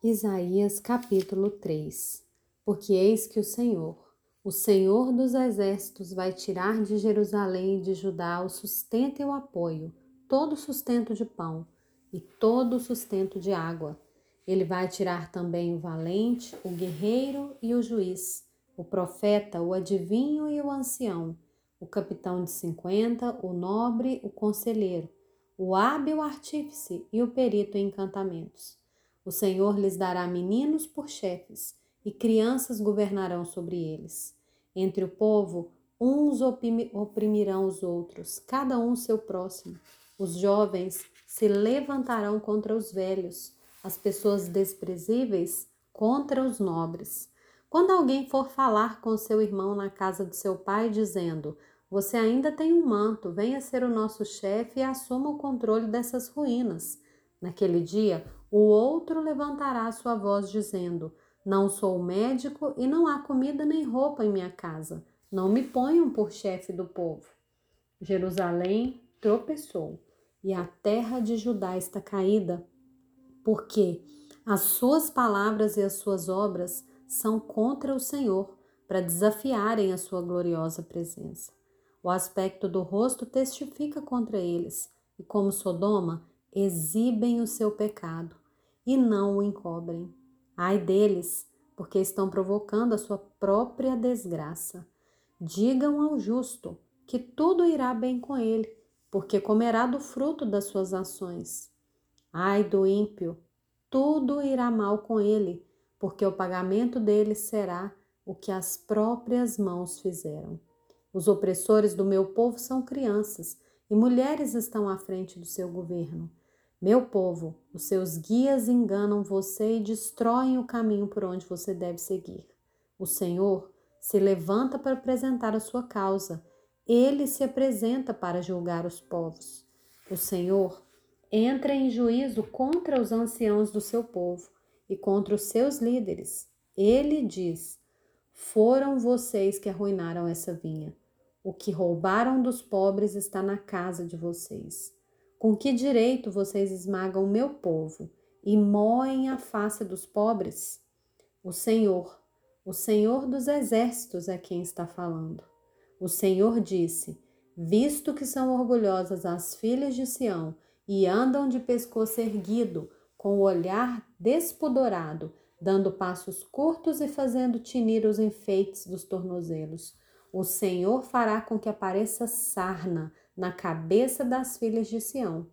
Isaías capítulo 3 Porque eis que o Senhor, o Senhor dos exércitos, vai tirar de Jerusalém e de Judá o sustento e o apoio, todo o sustento de pão e todo o sustento de água. Ele vai tirar também o valente, o guerreiro e o juiz, o profeta, o adivinho e o ancião, o capitão de cinquenta, o nobre, o conselheiro, o hábil artífice e o perito em encantamentos o Senhor lhes dará meninos por chefes, e crianças governarão sobre eles. Entre o povo, uns oprimirão os outros, cada um seu próximo. Os jovens se levantarão contra os velhos, as pessoas desprezíveis contra os nobres. Quando alguém for falar com seu irmão na casa de seu pai, dizendo: Você ainda tem um manto, venha ser o nosso chefe e assuma o controle dessas ruínas. Naquele dia, o outro levantará sua voz, dizendo: Não sou médico e não há comida nem roupa em minha casa. Não me ponham por chefe do povo. Jerusalém tropeçou e a terra de Judá está caída, porque as suas palavras e as suas obras são contra o Senhor, para desafiarem a sua gloriosa presença. O aspecto do rosto testifica contra eles, e como Sodoma, exibem o seu pecado e não o encobrem. Ai deles, porque estão provocando a sua própria desgraça. Digam ao justo que tudo irá bem com ele, porque comerá do fruto das suas ações. Ai do ímpio, tudo irá mal com ele, porque o pagamento dele será o que as próprias mãos fizeram. Os opressores do meu povo são crianças, e mulheres estão à frente do seu governo. Meu povo, os seus guias enganam você e destroem o caminho por onde você deve seguir. O Senhor se levanta para apresentar a sua causa. Ele se apresenta para julgar os povos. O Senhor entra em juízo contra os anciãos do seu povo e contra os seus líderes. Ele diz: Foram vocês que arruinaram essa vinha. O que roubaram dos pobres está na casa de vocês. Com que direito vocês esmagam o meu povo e moem a face dos pobres? O Senhor, o Senhor dos exércitos é quem está falando. O Senhor disse: Visto que são orgulhosas as filhas de Sião e andam de pescoço erguido, com o olhar despudorado, dando passos curtos e fazendo tinir os enfeites dos tornozelos. O Senhor fará com que apareça sarna na cabeça das filhas de Sião.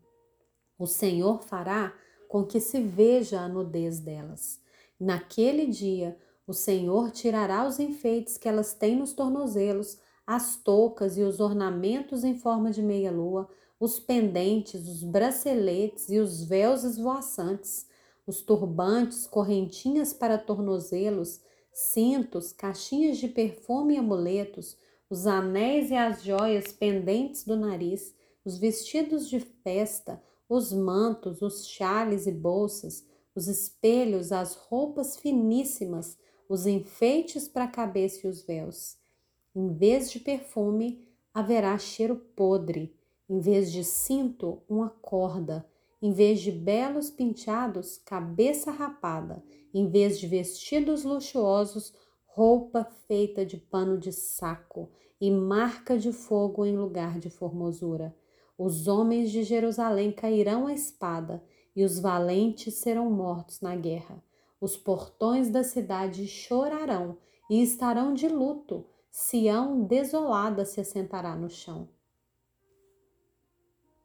O Senhor fará com que se veja a nudez delas. Naquele dia, o Senhor tirará os enfeites que elas têm nos tornozelos, as toucas e os ornamentos em forma de meia-lua, os pendentes, os braceletes e os véus esvoaçantes, os turbantes, correntinhas para tornozelos, cintos, caixinhas de perfume e amuletos, os anéis e as joias pendentes do nariz, os vestidos de festa, os mantos, os chales e bolsas, os espelhos, as roupas finíssimas, os enfeites para a cabeça e os véus. Em vez de perfume, haverá cheiro podre, em vez de cinto, uma corda, em vez de belos penteados, cabeça rapada, em vez de vestidos luxuosos, roupa feita de pano de saco e marca de fogo em lugar de formosura. Os homens de Jerusalém cairão à espada e os valentes serão mortos na guerra. Os portões da cidade chorarão e estarão de luto. Sião desolada se assentará no chão.